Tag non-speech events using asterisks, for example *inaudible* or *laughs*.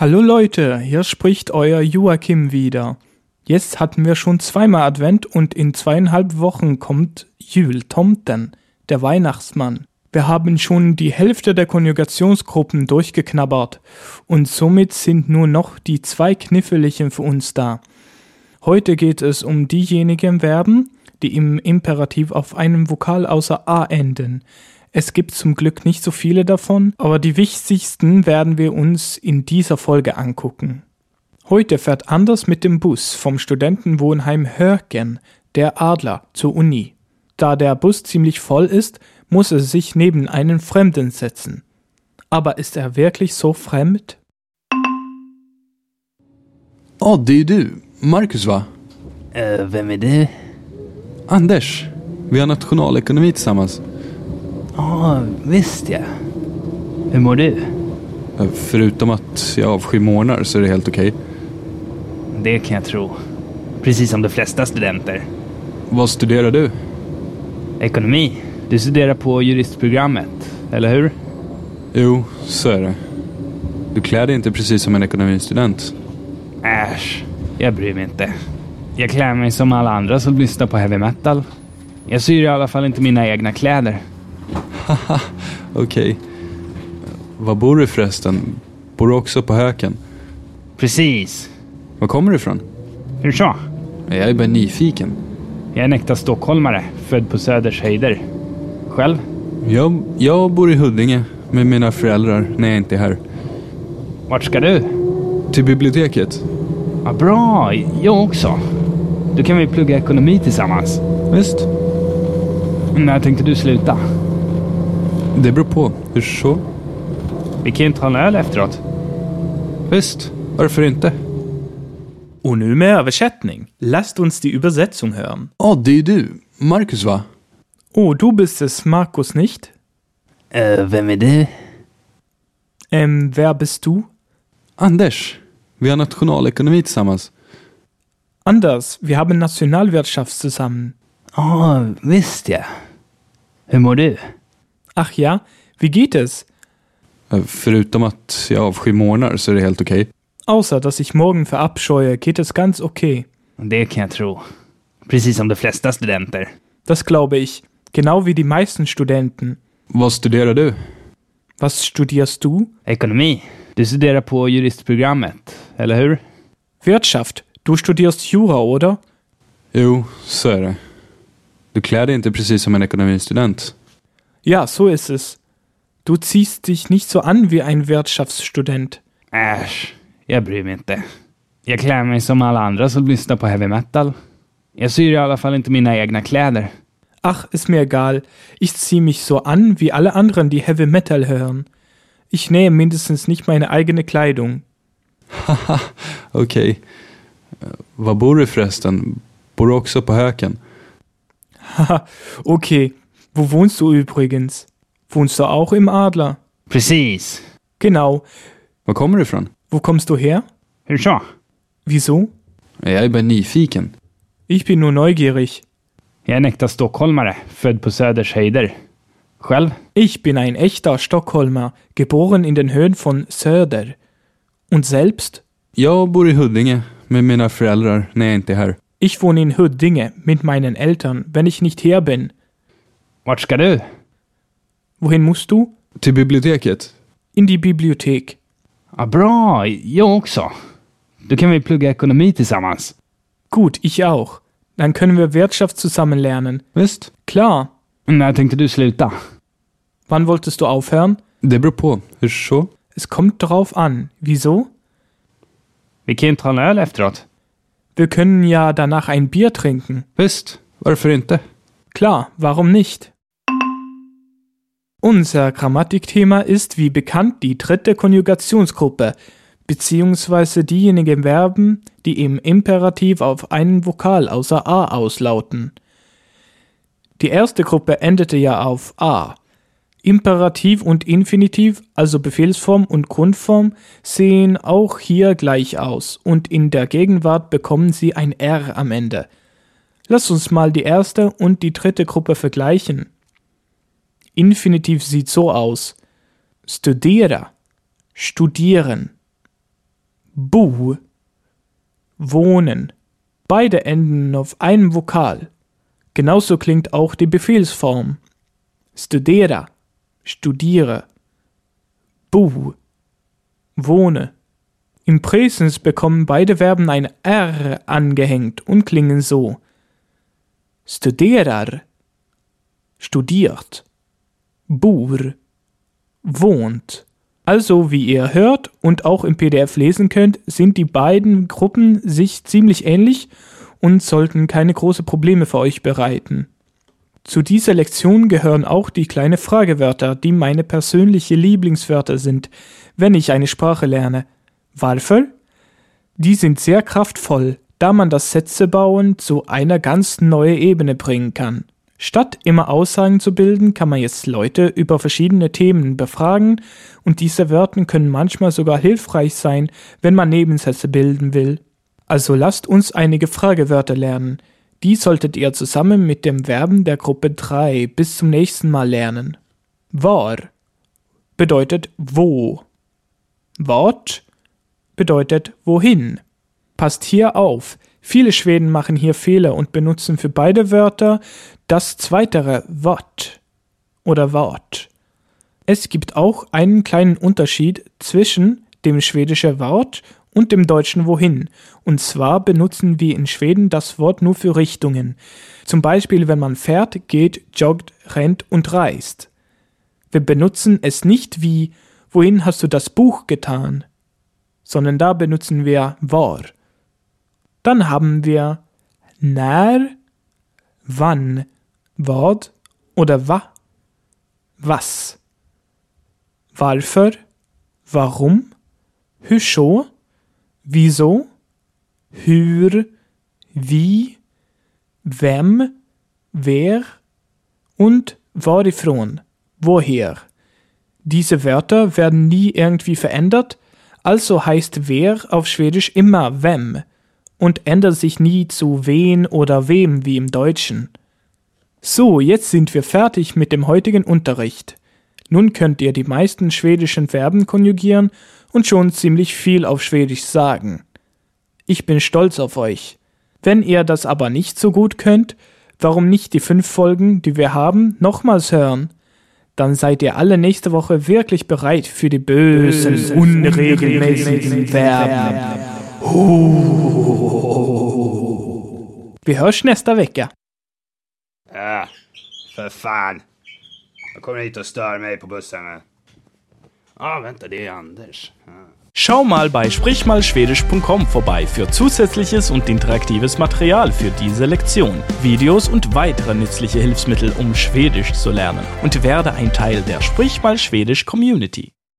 Hallo Leute, hier spricht euer Joachim wieder. Jetzt hatten wir schon zweimal Advent und in zweieinhalb Wochen kommt Jül Tomten, der Weihnachtsmann. Wir haben schon die Hälfte der Konjugationsgruppen durchgeknabbert und somit sind nur noch die zwei kniffeligen für uns da. Heute geht es um diejenigen Verben, die im Imperativ auf einem Vokal außer A enden. Es gibt zum Glück nicht so viele davon, aber die wichtigsten werden wir uns in dieser Folge angucken. Heute fährt Anders mit dem Bus vom Studentenwohnheim Hörgen, der Adler, zur Uni. Da der Bus ziemlich voll ist, muss er sich neben einen Fremden setzen. Aber ist er wirklich so fremd? Ja, det är du. Marcus va? Eh, vem är det? Anders. Vi har nationalekonomi tillsammans. Ja, visst ja. Hur mår du? Förutom att jag avskyr månar så är det helt okej. Det kan jag tro. Precis som de flesta studenter. Vad studerar du? Ekonomi. Du studerar på juristprogrammet, eller hur? Jo, så är det. Du klär dig inte precis som en ekonomistudent. Äsch, jag bryr mig inte. Jag klär mig som alla andra som lyssnar på heavy metal. Jag syr i alla fall inte mina egna kläder. Haha, *laughs* okej. Var bor du förresten? Bor du också på Höken? Precis. Var kommer du ifrån? Hur så? Jag är bara nyfiken. Jag är en äkta stockholmare, född på Söders höjder. Själv? Jag, jag bor i Huddinge med mina föräldrar när jag inte är här. Vart ska du? Till biblioteket. Ja, bra, jag också. Då kan vi plugga ekonomi tillsammans. Visst, När tänkte du sluta? Det beror på. Hur så? Vi kan ju ta en öl efteråt. Visst, varför inte? Und nu med översättning. Lasst uns die Übersetzung hören. Ja, det är du. Marcus va? Oh, du bist es, Markus, nicht? Eh, vem är det? Ähm, wer bist du? Anders. Vi har nationalekonomi tillsammans. Anders, wir haben Nationalwirtschaft zusammen. Ja, visst ja. Hur mår du? Ach ja, wie geht es? Eh, Förutom att jag avskyr månar så är det helt okej. Außer dass ich morgen verabscheue, geht es ganz okay. Det kan jag tro. Precis som de flesta studenter. Das glaube ich. Genau wie die meisten Studenten. Vad studerar du? Was studierst du? Ekonomi. Du studerar på juristprogrammet, eller hur? Wirtschaft. Du studierst Jura, oder? Jo, så är det. Du klär dig inte precis som en ekonomistudent. Ja, so ist es. Du ziehst dich nicht so an wie ein Wirtschaftsstudent. Äsch, jag bryr mig inte. Jag klär mig som alla andra som lyssnar på heavy metal. Jag syr i alla fall inte mina egna kläder. Ach, ist mir egal. Ich ziehe mich so an wie alle anderen, die Heavy Metal hören. Ich nähe mindestens nicht meine eigene Kleidung. Haha, okej. Eh, Var bor du förresten? Bor du också på Höken? Haha, okay. Wo wohnst du übrigens? Wohnst du auch im Adler? Precis. Genau. Var kommer du ifrån? Wo kommst du her? Så? Wieso? Jag är bara nyfiken. Ich bin nur neugierig. Jag är en äkta stockholmare, född på Söders höjder. Själv? Ich bin ein echter Stockholmer, geboren in den Höhen von Söder. Und selbst? Jag bor i Huddinge med mina föräldrar när jag inte är här. Ich wohne in Huddinge mit meinen Eltern, wenn ich nicht hier bin. Vart ska du? Wohin musst du? Till biblioteket. In die Bibliothek. Ja, bra, jag också. Då kan vi plugga ekonomi tillsammans. Gut, ich auch. Dann können wir Wirtschaft zusammen lernen. Visst, Klar. När tänkte du sluta? Wann wolltest du aufhören? det beror på. Hur så? Es kommt drauf an. Wieso? Vi kan ta en öl efteråt. Wir können ja danach ein Bier trinken. Visst, varför inte? Klar, warum nicht? Unser Grammatikthema ist wie bekannt die dritte Konjugationsgruppe, beziehungsweise diejenigen Verben, die im Imperativ auf einen Vokal außer A auslauten. Die erste Gruppe endete ja auf A. Imperativ und Infinitiv, also Befehlsform und Grundform, sehen auch hier gleich aus und in der Gegenwart bekommen sie ein R am Ende. Lass uns mal die erste und die dritte Gruppe vergleichen. Infinitiv sieht so aus. Studera, studieren. Bu. Wohnen. Beide enden auf einem Vokal. Genauso klingt auch die Befehlsform. Studera. Studiere. Bu. Wohne. Im Präsens bekommen beide Verben ein R angehängt und klingen so. Studerar. Studiert. Bur. Wohnt. Also, wie ihr hört und auch im PDF lesen könnt, sind die beiden Gruppen sich ziemlich ähnlich und sollten keine großen Probleme für euch bereiten. Zu dieser Lektion gehören auch die kleinen Fragewörter, die meine persönliche Lieblingswörter sind, wenn ich eine Sprache lerne. Varför? Die sind sehr kraftvoll, da man das Sätzebauen zu einer ganz neuen Ebene bringen kann. Statt immer Aussagen zu bilden, kann man jetzt Leute über verschiedene Themen befragen und diese Wörter können manchmal sogar hilfreich sein, wenn man Nebensätze bilden will. Also lasst uns einige Fragewörter lernen. Die solltet ihr zusammen mit dem Verben der Gruppe 3 bis zum nächsten Mal lernen. War bedeutet wo. Wort bedeutet wohin. Passt hier auf, viele Schweden machen hier Fehler und benutzen für beide Wörter das zweitere Wort oder Wort. Es gibt auch einen kleinen Unterschied zwischen dem schwedischen Wort und dem deutschen Wohin. Und zwar benutzen wir in Schweden das Wort nur für Richtungen. Zum Beispiel, wenn man fährt, geht, joggt, rennt und reist. Wir benutzen es nicht wie Wohin hast du das Buch getan? sondern da benutzen wir war. Dann haben wir när, wann, vad oder wa, was. Varför, warum, hur wieso, hur, wie, wem, wer und varifrån, woher. Diese Wörter werden nie irgendwie verändert, also heißt wer auf Schwedisch immer wem und ändert sich nie zu wen oder wem wie im Deutschen. So, jetzt sind wir fertig mit dem heutigen Unterricht. Nun könnt ihr die meisten schwedischen Verben konjugieren und schon ziemlich viel auf Schwedisch sagen. Ich bin stolz auf euch. Wenn ihr das aber nicht so gut könnt, warum nicht die fünf Folgen, die wir haben, nochmals hören? Dann seid ihr alle nächste Woche wirklich bereit für die bösen, bösen unregelmäßigen Verben. Vi hörs nästa vecka. Äh, för fan. Jag kommer hit och stör mig på bussen. Ja, ah, vänta, det är Anders. Ja. Schau mal bei sprichmalschwedisch.com vorbei für zusätzliches und interaktives Material für diese Lektion, Videos und weitere nützliche Hilfsmittel, um Schwedisch zu lernen und werde ein Teil der Sprich mal Schwedisch Community.